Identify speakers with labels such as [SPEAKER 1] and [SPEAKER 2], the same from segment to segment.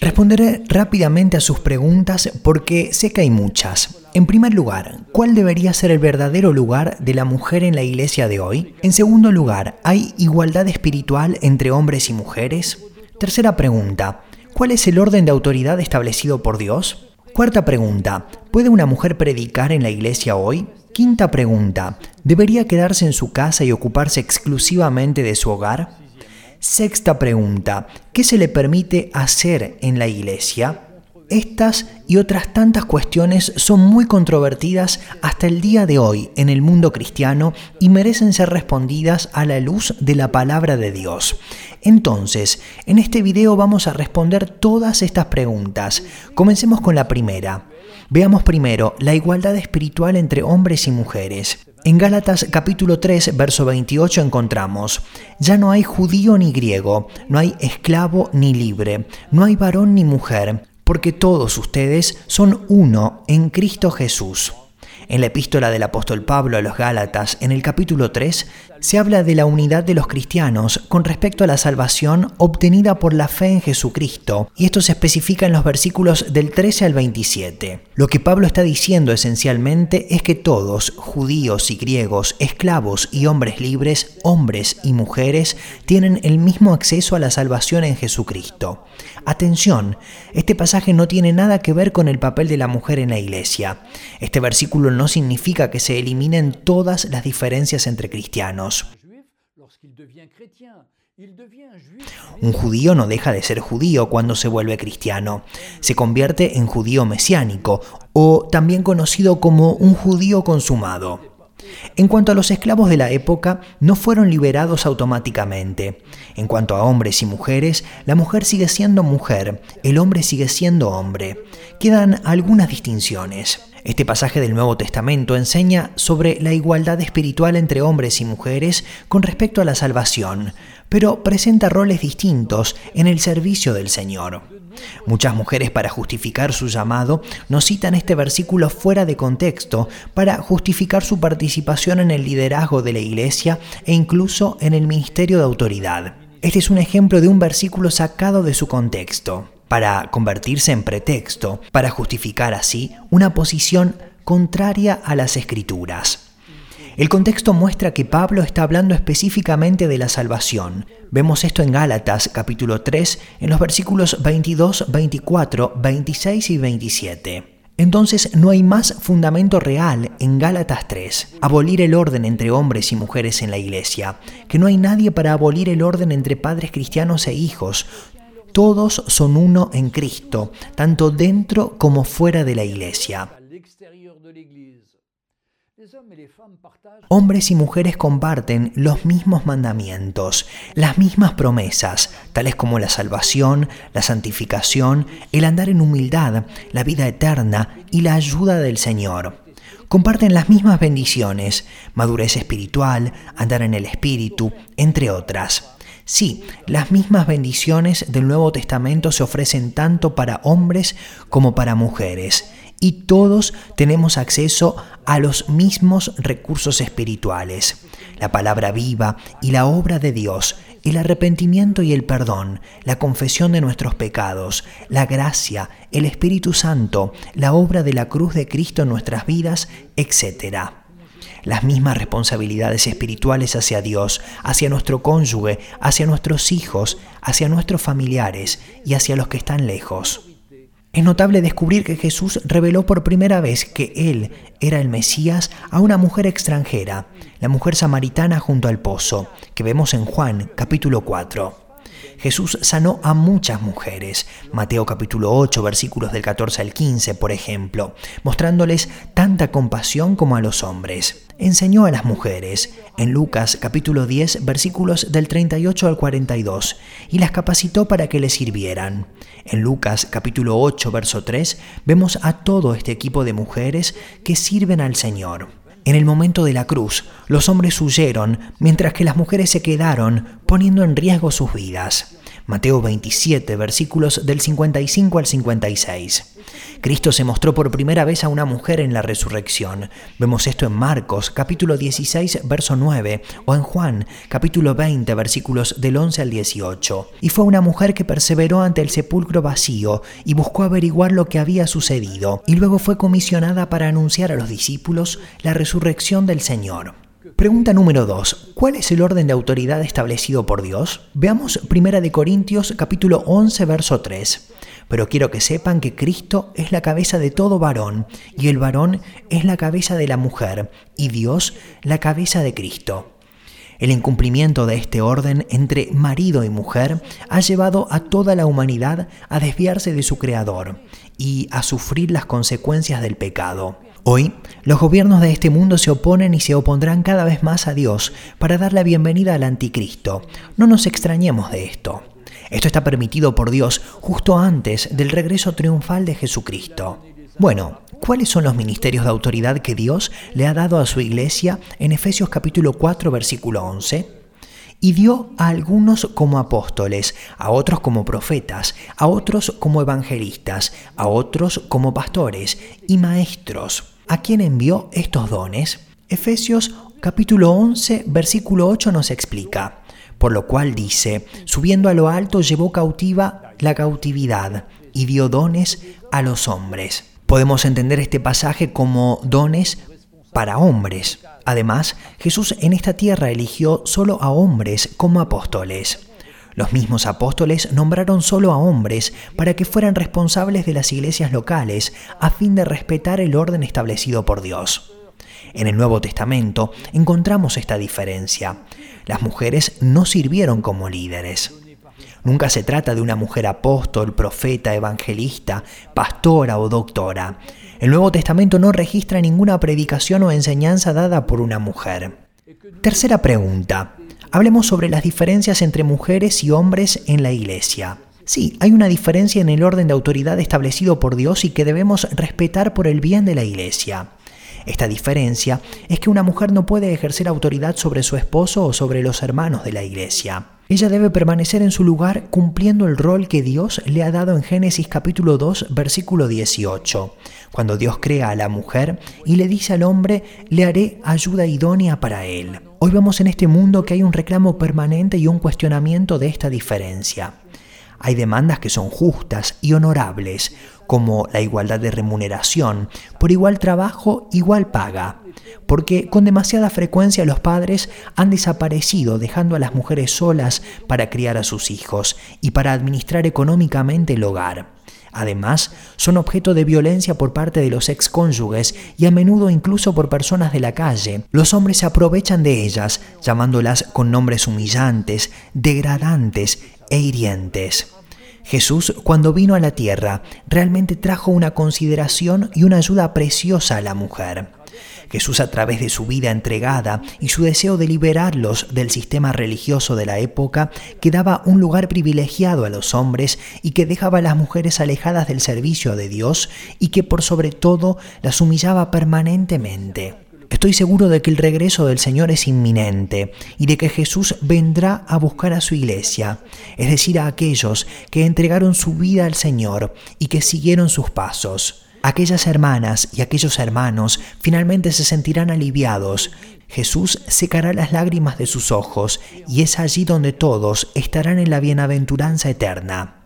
[SPEAKER 1] Responderé rápidamente a sus preguntas porque sé que hay muchas. En primer lugar, ¿cuál debería ser el verdadero lugar de la mujer en la iglesia de hoy? En segundo lugar, ¿hay igualdad espiritual entre hombres y mujeres? Tercera pregunta, ¿cuál es el orden de autoridad establecido por Dios? Cuarta pregunta, ¿puede una mujer predicar en la iglesia hoy? Quinta pregunta, ¿debería quedarse en su casa y ocuparse exclusivamente de su hogar? Sexta pregunta, ¿qué se le permite hacer en la iglesia? Estas y otras tantas cuestiones son muy controvertidas hasta el día de hoy en el mundo cristiano y merecen ser respondidas a la luz de la palabra de Dios. Entonces, en este video vamos a responder todas estas preguntas. Comencemos con la primera. Veamos primero la igualdad espiritual entre hombres y mujeres. En Gálatas capítulo 3, verso 28 encontramos, ya no hay judío ni griego, no hay esclavo ni libre, no hay varón ni mujer, porque todos ustedes son uno en Cristo Jesús. En la epístola del apóstol Pablo a los Gálatas, en el capítulo 3, se habla de la unidad de los cristianos con respecto a la salvación obtenida por la fe en Jesucristo, y esto se especifica en los versículos del 13 al 27. Lo que Pablo está diciendo esencialmente es que todos, judíos y griegos, esclavos y hombres libres, hombres y mujeres, tienen el mismo acceso a la salvación en Jesucristo. Atención, este pasaje no tiene nada que ver con el papel de la mujer en la iglesia. Este versículo no significa que se eliminen todas las diferencias entre cristianos. Un judío no deja de ser judío cuando se vuelve cristiano. Se convierte en judío mesiánico o también conocido como un judío consumado. En cuanto a los esclavos de la época, no fueron liberados automáticamente. En cuanto a hombres y mujeres, la mujer sigue siendo mujer, el hombre sigue siendo hombre. Quedan algunas distinciones. Este pasaje del Nuevo Testamento enseña sobre la igualdad espiritual entre hombres y mujeres con respecto a la salvación, pero presenta roles distintos en el servicio del Señor. Muchas mujeres para justificar su llamado nos citan este versículo fuera de contexto para justificar su participación en el liderazgo de la iglesia e incluso en el ministerio de autoridad. Este es un ejemplo de un versículo sacado de su contexto para convertirse en pretexto, para justificar así una posición contraria a las escrituras. El contexto muestra que Pablo está hablando específicamente de la salvación. Vemos esto en Gálatas capítulo 3 en los versículos 22, 24, 26 y 27. Entonces no hay más fundamento real en Gálatas 3, abolir el orden entre hombres y mujeres en la iglesia, que no hay nadie para abolir el orden entre padres cristianos e hijos, todos son uno en Cristo, tanto dentro como fuera de la iglesia. Hombres y mujeres comparten los mismos mandamientos, las mismas promesas, tales como la salvación, la santificación, el andar en humildad, la vida eterna y la ayuda del Señor. Comparten las mismas bendiciones, madurez espiritual, andar en el Espíritu, entre otras. Sí, las mismas bendiciones del Nuevo Testamento se ofrecen tanto para hombres como para mujeres y todos tenemos acceso a los mismos recursos espirituales, la palabra viva y la obra de Dios, el arrepentimiento y el perdón, la confesión de nuestros pecados, la gracia, el Espíritu Santo, la obra de la cruz de Cristo en nuestras vidas, etc las mismas responsabilidades espirituales hacia Dios, hacia nuestro cónyuge, hacia nuestros hijos, hacia nuestros familiares y hacia los que están lejos. Es notable descubrir que Jesús reveló por primera vez que Él era el Mesías a una mujer extranjera, la mujer samaritana junto al pozo, que vemos en Juan capítulo 4. Jesús sanó a muchas mujeres, Mateo capítulo 8 versículos del 14 al 15, por ejemplo, mostrándoles tanta compasión como a los hombres. Enseñó a las mujeres, en Lucas capítulo 10 versículos del 38 al 42, y las capacitó para que le sirvieran. En Lucas capítulo 8 verso 3 vemos a todo este equipo de mujeres que sirven al Señor. En el momento de la cruz, los hombres huyeron, mientras que las mujeres se quedaron, poniendo en riesgo sus vidas. Mateo 27, versículos del 55 al 56. Cristo se mostró por primera vez a una mujer en la resurrección. Vemos esto en Marcos capítulo 16 verso 9 o en Juan capítulo 20 versículos del 11 al 18. Y fue una mujer que perseveró ante el sepulcro vacío y buscó averiguar lo que había sucedido y luego fue comisionada para anunciar a los discípulos la resurrección del Señor. Pregunta número 2. ¿Cuál es el orden de autoridad establecido por Dios? Veamos 1 de Corintios capítulo 11 verso 3. Pero quiero que sepan que Cristo es la cabeza de todo varón y el varón es la cabeza de la mujer y Dios la cabeza de Cristo. El incumplimiento de este orden entre marido y mujer ha llevado a toda la humanidad a desviarse de su Creador y a sufrir las consecuencias del pecado. Hoy, los gobiernos de este mundo se oponen y se opondrán cada vez más a Dios para dar la bienvenida al anticristo. No nos extrañemos de esto. Esto está permitido por Dios justo antes del regreso triunfal de Jesucristo. Bueno, ¿cuáles son los ministerios de autoridad que Dios le ha dado a su iglesia en Efesios capítulo 4 versículo 11? y dio a algunos como apóstoles, a otros como profetas, a otros como evangelistas, a otros como pastores y maestros. ¿A quién envió estos dones? Efesios capítulo 11 versículo 8 nos explica, por lo cual dice, subiendo a lo alto llevó cautiva la cautividad y dio dones a los hombres. Podemos entender este pasaje como dones para hombres. Además, Jesús en esta tierra eligió solo a hombres como apóstoles. Los mismos apóstoles nombraron solo a hombres para que fueran responsables de las iglesias locales a fin de respetar el orden establecido por Dios. En el Nuevo Testamento encontramos esta diferencia. Las mujeres no sirvieron como líderes. Nunca se trata de una mujer apóstol, profeta, evangelista, pastora o doctora. El Nuevo Testamento no registra ninguna predicación o enseñanza dada por una mujer. Tercera pregunta. Hablemos sobre las diferencias entre mujeres y hombres en la iglesia. Sí, hay una diferencia en el orden de autoridad establecido por Dios y que debemos respetar por el bien de la iglesia. Esta diferencia es que una mujer no puede ejercer autoridad sobre su esposo o sobre los hermanos de la iglesia. Ella debe permanecer en su lugar cumpliendo el rol que Dios le ha dado en Génesis capítulo 2 versículo 18, cuando Dios crea a la mujer y le dice al hombre, le haré ayuda idónea para él. Hoy vemos en este mundo que hay un reclamo permanente y un cuestionamiento de esta diferencia. Hay demandas que son justas y honorables, como la igualdad de remuneración, por igual trabajo, igual paga, porque con demasiada frecuencia los padres han desaparecido dejando a las mujeres solas para criar a sus hijos y para administrar económicamente el hogar. Además, son objeto de violencia por parte de los excónyuges y a menudo incluso por personas de la calle. Los hombres se aprovechan de ellas, llamándolas con nombres humillantes, degradantes e hirientes. Jesús, cuando vino a la tierra, realmente trajo una consideración y una ayuda preciosa a la mujer. Jesús a través de su vida entregada y su deseo de liberarlos del sistema religioso de la época, que daba un lugar privilegiado a los hombres y que dejaba a las mujeres alejadas del servicio de Dios y que por sobre todo las humillaba permanentemente. Estoy seguro de que el regreso del Señor es inminente y de que Jesús vendrá a buscar a su iglesia, es decir, a aquellos que entregaron su vida al Señor y que siguieron sus pasos. Aquellas hermanas y aquellos hermanos finalmente se sentirán aliviados. Jesús secará las lágrimas de sus ojos y es allí donde todos estarán en la bienaventuranza eterna.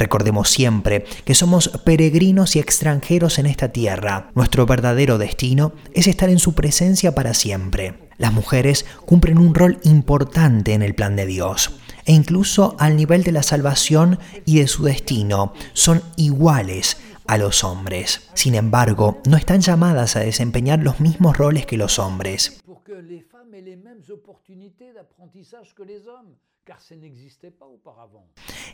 [SPEAKER 1] Recordemos siempre que somos peregrinos y extranjeros en esta tierra. Nuestro verdadero destino es estar en su presencia para siempre. Las mujeres cumplen un rol importante en el plan de Dios e incluso al nivel de la salvación y de su destino son iguales a los hombres. Sin embargo, no están llamadas a desempeñar los mismos roles que los hombres.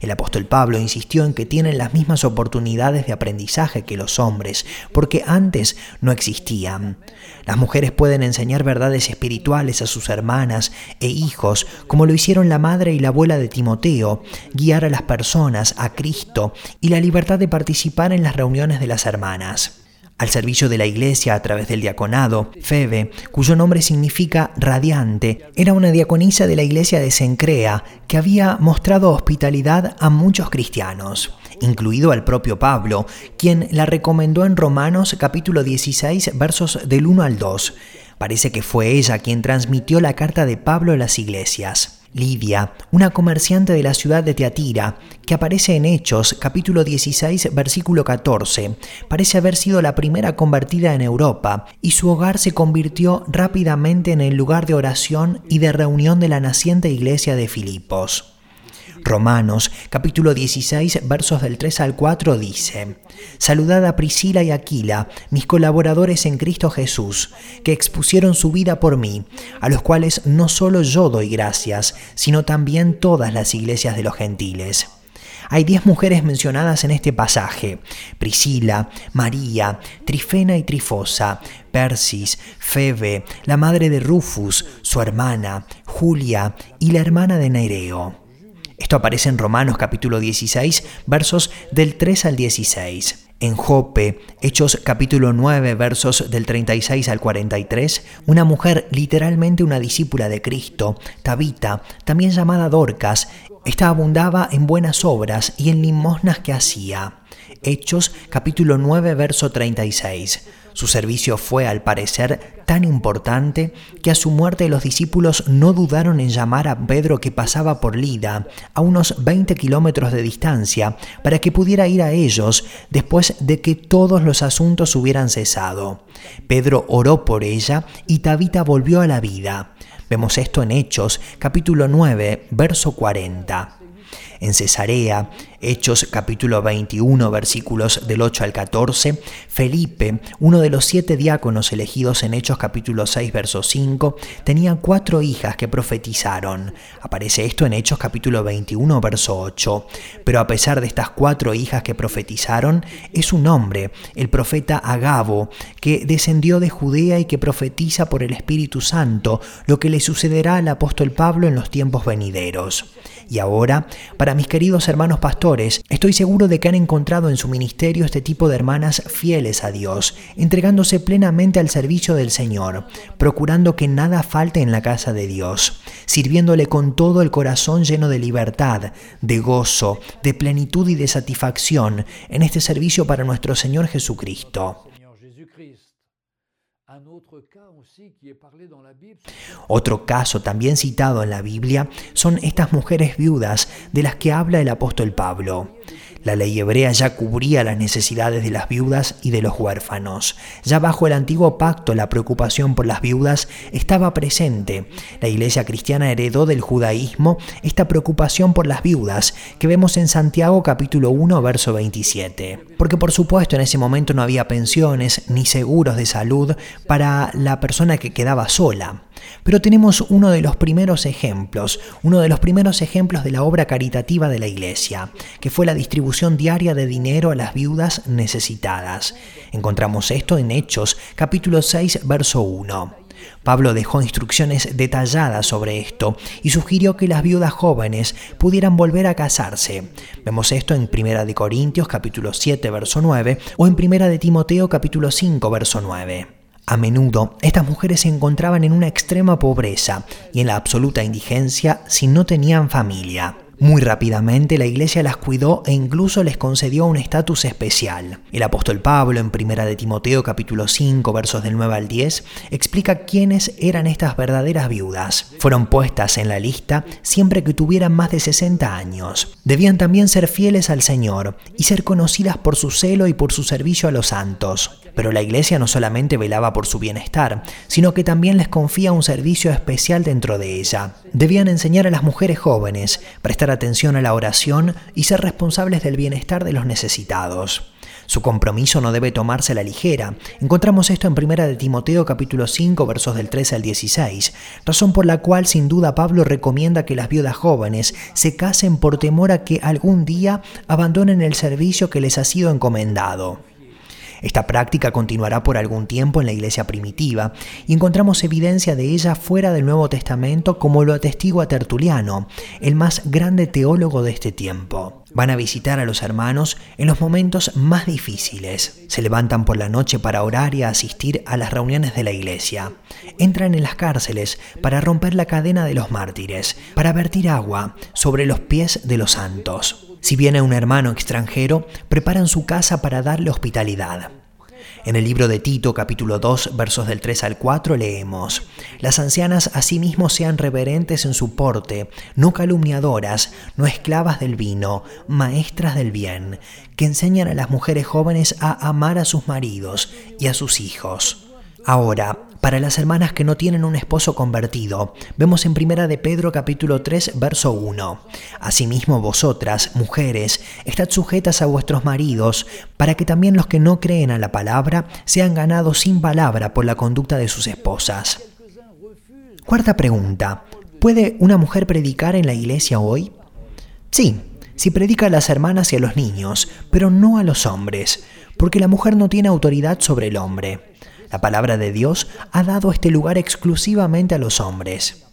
[SPEAKER 1] El apóstol Pablo insistió en que tienen las mismas oportunidades de aprendizaje que los hombres, porque antes no existían. Las mujeres pueden enseñar verdades espirituales a sus hermanas e hijos, como lo hicieron la madre y la abuela de Timoteo, guiar a las personas a Cristo y la libertad de participar en las reuniones de las hermanas. Al servicio de la iglesia a través del diaconado. Febe, cuyo nombre significa radiante, era una diaconisa de la iglesia de Sencrea que había mostrado hospitalidad a muchos cristianos incluido al propio Pablo, quien la recomendó en Romanos capítulo 16 versos del 1 al 2. Parece que fue ella quien transmitió la carta de Pablo a las iglesias. Lidia, una comerciante de la ciudad de Teatira, que aparece en Hechos capítulo 16 versículo 14, parece haber sido la primera convertida en Europa y su hogar se convirtió rápidamente en el lugar de oración y de reunión de la naciente iglesia de Filipos. Romanos capítulo 16 versos del 3 al 4 dice, Saludad a Priscila y Aquila, mis colaboradores en Cristo Jesús, que expusieron su vida por mí, a los cuales no solo yo doy gracias, sino también todas las iglesias de los gentiles. Hay diez mujeres mencionadas en este pasaje, Priscila, María, Trifena y Trifosa, Persis, Febe, la madre de Rufus, su hermana, Julia y la hermana de Nereo. Esto aparece en Romanos capítulo 16, versos del 3 al 16. En Jope, Hechos capítulo 9, versos del 36 al 43, una mujer, literalmente una discípula de Cristo, Tabita, también llamada Dorcas, esta abundaba en buenas obras y en limosnas que hacía. Hechos capítulo 9, verso 36. Su servicio fue, al parecer, tan importante que a su muerte los discípulos no dudaron en llamar a Pedro que pasaba por Lida, a unos 20 kilómetros de distancia, para que pudiera ir a ellos después de que todos los asuntos hubieran cesado. Pedro oró por ella y Tabita volvió a la vida. Vemos esto en Hechos, capítulo 9, verso 40 en Cesarea, Hechos capítulo 21 versículos del 8 al 14, Felipe, uno de los siete diáconos elegidos en Hechos capítulo 6 verso 5, tenía cuatro hijas que profetizaron. Aparece esto en Hechos capítulo 21 verso 8. Pero a pesar de estas cuatro hijas que profetizaron, es un hombre, el profeta Agabo, que descendió de Judea y que profetiza por el Espíritu Santo lo que le sucederá al apóstol Pablo en los tiempos venideros. Y ahora, para mis queridos hermanos pastores, estoy seguro de que han encontrado en su ministerio este tipo de hermanas fieles a Dios, entregándose plenamente al servicio del Señor, procurando que nada falte en la casa de Dios, sirviéndole con todo el corazón lleno de libertad, de gozo, de plenitud y de satisfacción en este servicio para nuestro Señor Jesucristo. Otro caso también citado en la Biblia son estas mujeres viudas de las que habla el apóstol Pablo. La ley hebrea ya cubría las necesidades de las viudas y de los huérfanos. Ya bajo el antiguo pacto la preocupación por las viudas estaba presente. La iglesia cristiana heredó del judaísmo esta preocupación por las viudas que vemos en Santiago capítulo 1 verso 27. Porque por supuesto en ese momento no había pensiones ni seguros de salud para la persona que quedaba sola. Pero tenemos uno de los primeros ejemplos, uno de los primeros ejemplos de la obra caritativa de la Iglesia, que fue la distribución diaria de dinero a las viudas necesitadas. Encontramos esto en Hechos capítulo 6 verso 1. Pablo dejó instrucciones detalladas sobre esto y sugirió que las viudas jóvenes pudieran volver a casarse. Vemos esto en 1 de Corintios capítulo 7 verso 9 o en 1 de Timoteo capítulo 5 verso 9. A menudo, estas mujeres se encontraban en una extrema pobreza y en la absoluta indigencia si no tenían familia. Muy rápidamente la iglesia las cuidó e incluso les concedió un estatus especial. El apóstol Pablo en 1 de Timoteo capítulo 5 versos del 9 al 10 explica quiénes eran estas verdaderas viudas. Fueron puestas en la lista siempre que tuvieran más de 60 años. Debían también ser fieles al Señor y ser conocidas por su celo y por su servicio a los santos. Pero la iglesia no solamente velaba por su bienestar, sino que también les confía un servicio especial dentro de ella. Debían enseñar a las mujeres jóvenes, prestar atención a la oración y ser responsables del bienestar de los necesitados. Su compromiso no debe tomarse a la ligera. Encontramos esto en 1 de Timoteo capítulo 5 versos del 13 al 16, razón por la cual sin duda Pablo recomienda que las viudas jóvenes se casen por temor a que algún día abandonen el servicio que les ha sido encomendado. Esta práctica continuará por algún tiempo en la iglesia primitiva y encontramos evidencia de ella fuera del Nuevo Testamento como lo atestigua Tertuliano, el más grande teólogo de este tiempo. Van a visitar a los hermanos en los momentos más difíciles. Se levantan por la noche para orar y asistir a las reuniones de la iglesia. Entran en las cárceles para romper la cadena de los mártires, para vertir agua sobre los pies de los santos. Si viene un hermano extranjero, preparan su casa para darle hospitalidad. En el libro de Tito capítulo 2 versos del 3 al 4 leemos, Las ancianas asimismo sean reverentes en su porte, no calumniadoras, no esclavas del vino, maestras del bien, que enseñan a las mujeres jóvenes a amar a sus maridos y a sus hijos. Ahora, para las hermanas que no tienen un esposo convertido, vemos en Primera de Pedro capítulo 3 verso 1. Asimismo vosotras, mujeres, estad sujetas a vuestros maridos, para que también los que no creen a la palabra sean ganados sin palabra por la conducta de sus esposas. Cuarta pregunta. ¿Puede una mujer predicar en la iglesia hoy? Sí, si predica a las hermanas y a los niños, pero no a los hombres, porque la mujer no tiene autoridad sobre el hombre. La palabra de Dios ha dado este lugar exclusivamente a los hombres.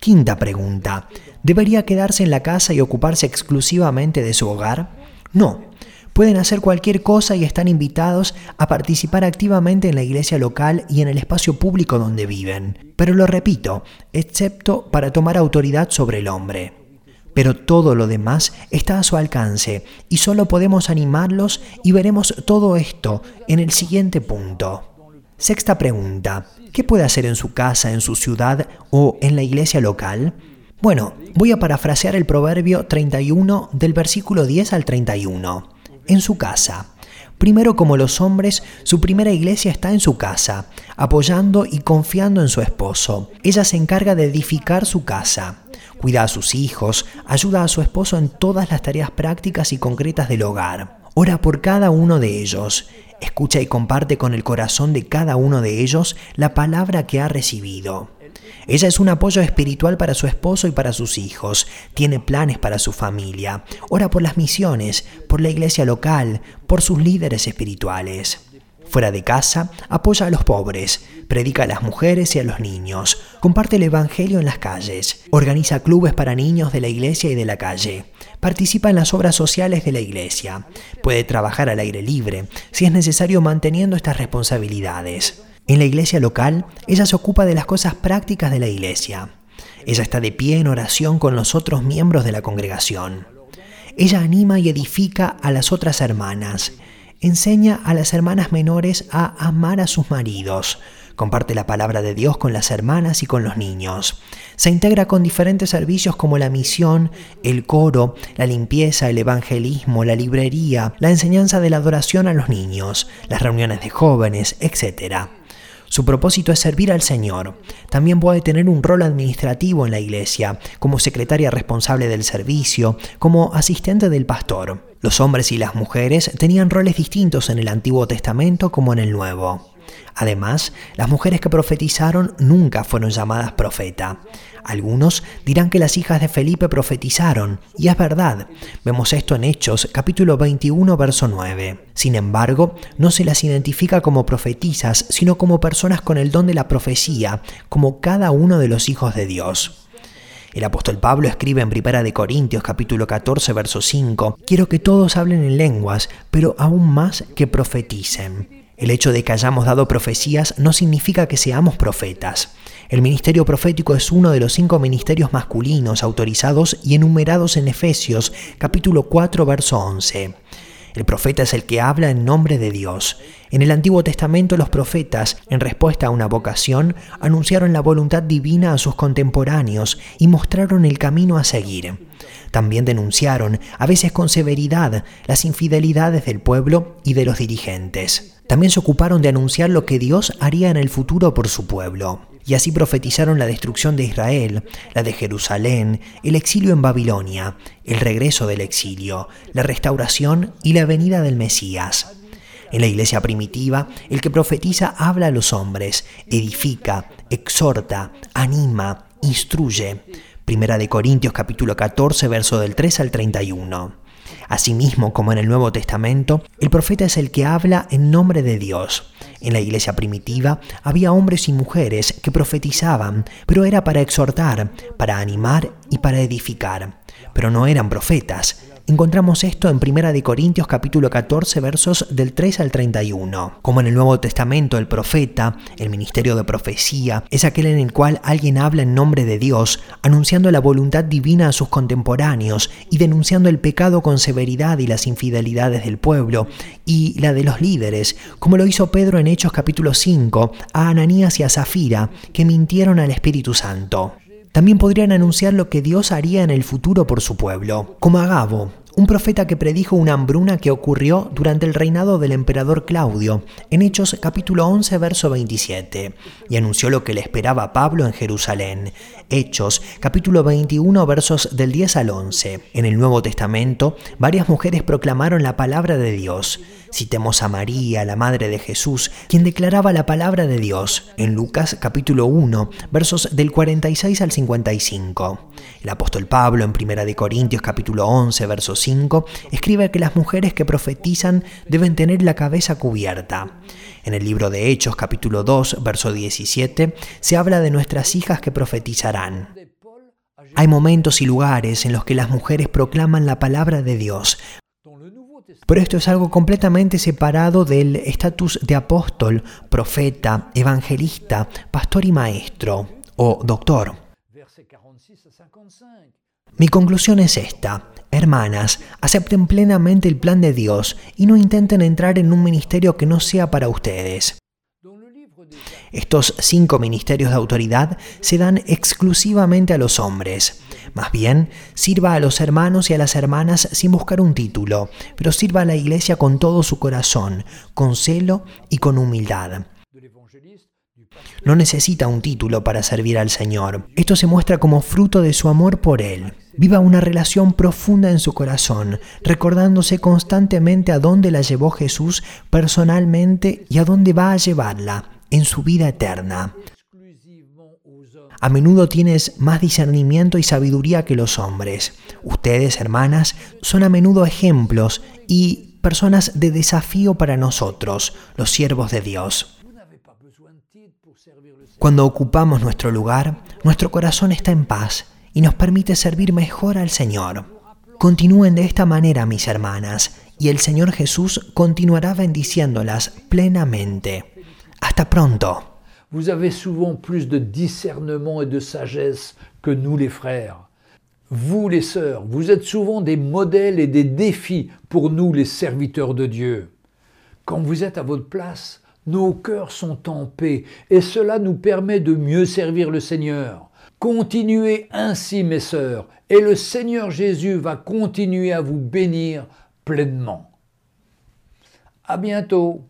[SPEAKER 1] Quinta pregunta. ¿Debería quedarse en la casa y ocuparse exclusivamente de su hogar? No. Pueden hacer cualquier cosa y están invitados a participar activamente en la iglesia local y en el espacio público donde viven. Pero lo repito, excepto para tomar autoridad sobre el hombre pero todo lo demás está a su alcance y solo podemos animarlos y veremos todo esto en el siguiente punto. Sexta pregunta. ¿Qué puede hacer en su casa, en su ciudad o en la iglesia local? Bueno, voy a parafrasear el proverbio 31 del versículo 10 al 31. En su casa. Primero como los hombres, su primera iglesia está en su casa, apoyando y confiando en su esposo. Ella se encarga de edificar su casa cuida a sus hijos, ayuda a su esposo en todas las tareas prácticas y concretas del hogar. Ora por cada uno de ellos, escucha y comparte con el corazón de cada uno de ellos la palabra que ha recibido. Ella es un apoyo espiritual para su esposo y para sus hijos, tiene planes para su familia, ora por las misiones, por la iglesia local, por sus líderes espirituales. Fuera de casa, apoya a los pobres, predica a las mujeres y a los niños, comparte el Evangelio en las calles, organiza clubes para niños de la iglesia y de la calle, participa en las obras sociales de la iglesia, puede trabajar al aire libre, si es necesario manteniendo estas responsabilidades. En la iglesia local, ella se ocupa de las cosas prácticas de la iglesia. Ella está de pie en oración con los otros miembros de la congregación. Ella anima y edifica a las otras hermanas enseña a las hermanas menores a amar a sus maridos, comparte la palabra de Dios con las hermanas y con los niños, se integra con diferentes servicios como la misión, el coro, la limpieza, el evangelismo, la librería, la enseñanza de la adoración a los niños, las reuniones de jóvenes, etc. Su propósito es servir al Señor. También puede tener un rol administrativo en la iglesia, como secretaria responsable del servicio, como asistente del pastor. Los hombres y las mujeres tenían roles distintos en el Antiguo Testamento como en el Nuevo. Además, las mujeres que profetizaron nunca fueron llamadas profeta. Algunos dirán que las hijas de Felipe profetizaron, y es verdad. Vemos esto en Hechos capítulo 21, verso 9. Sin embargo, no se las identifica como profetizas, sino como personas con el don de la profecía, como cada uno de los hijos de Dios. El apóstol Pablo escribe en 1 de Corintios capítulo 14 verso 5, quiero que todos hablen en lenguas, pero aún más que profeticen. El hecho de que hayamos dado profecías no significa que seamos profetas. El ministerio profético es uno de los cinco ministerios masculinos autorizados y enumerados en Efesios capítulo 4 verso 11. El profeta es el que habla en nombre de Dios. En el Antiguo Testamento los profetas, en respuesta a una vocación, anunciaron la voluntad divina a sus contemporáneos y mostraron el camino a seguir. También denunciaron, a veces con severidad, las infidelidades del pueblo y de los dirigentes. También se ocuparon de anunciar lo que Dios haría en el futuro por su pueblo. Y así profetizaron la destrucción de Israel, la de Jerusalén, el exilio en Babilonia, el regreso del exilio, la restauración y la venida del Mesías. En la iglesia primitiva, el que profetiza habla a los hombres, edifica, exhorta, anima, instruye. Primera de Corintios capítulo 14, verso del 3 al 31. Asimismo, como en el Nuevo Testamento, el profeta es el que habla en nombre de Dios. En la iglesia primitiva había hombres y mujeres que profetizaban, pero era para exhortar, para animar y para edificar. Pero no eran profetas, Encontramos esto en 1 de Corintios capítulo 14 versos del 3 al 31. Como en el Nuevo Testamento el profeta, el ministerio de profecía, es aquel en el cual alguien habla en nombre de Dios, anunciando la voluntad divina a sus contemporáneos y denunciando el pecado con severidad y las infidelidades del pueblo y la de los líderes, como lo hizo Pedro en Hechos capítulo 5 a Ananías y a Zafira, que mintieron al Espíritu Santo. También podrían anunciar lo que Dios haría en el futuro por su pueblo, como Agabo, un profeta que predijo una hambruna que ocurrió durante el reinado del emperador Claudio, en Hechos capítulo 11, verso 27, y anunció lo que le esperaba a Pablo en Jerusalén. Hechos capítulo 21, versos del 10 al 11. En el Nuevo Testamento, varias mujeres proclamaron la palabra de Dios. Citemos a María, la madre de Jesús, quien declaraba la palabra de Dios en Lucas capítulo 1, versos del 46 al 55. El apóstol Pablo en 1 de Corintios capítulo 11, verso 5, escribe que las mujeres que profetizan deben tener la cabeza cubierta. En el libro de Hechos capítulo 2, verso 17, se habla de nuestras hijas que profetizarán. Hay momentos y lugares en los que las mujeres proclaman la palabra de Dios, pero esto es algo completamente separado del estatus de apóstol, profeta, evangelista, pastor y maestro o doctor. Mi conclusión es esta. Hermanas, acepten plenamente el plan de Dios y no intenten entrar en un ministerio que no sea para ustedes. Estos cinco ministerios de autoridad se dan exclusivamente a los hombres. Más bien, sirva a los hermanos y a las hermanas sin buscar un título, pero sirva a la iglesia con todo su corazón, con celo y con humildad. No necesita un título para servir al Señor. Esto se muestra como fruto de su amor por Él. Viva una relación profunda en su corazón, recordándose constantemente a dónde la llevó Jesús personalmente y a dónde va a llevarla en su vida eterna. A menudo tienes más discernimiento y sabiduría que los hombres. Ustedes, hermanas, son a menudo ejemplos y personas de desafío para nosotros, los siervos de Dios. Cuando ocupamos nuestro lugar, nuestro corazón está en paz y nos permite servir mejor al Señor. Continúen de esta manera, mis hermanas, y el Señor Jesús continuará bendiciéndolas plenamente. Hasta pronto.
[SPEAKER 2] Vous avez souvent plus de discernement et de sagesse que nous les frères. Vous les sœurs, vous êtes souvent des modèles et des défis pour nous les serviteurs de Dieu. Quand vous êtes à votre place, nos cœurs sont en paix et cela nous permet de mieux servir le Seigneur. Continuez ainsi mes sœurs et le Seigneur Jésus va continuer à vous bénir pleinement. À bientôt.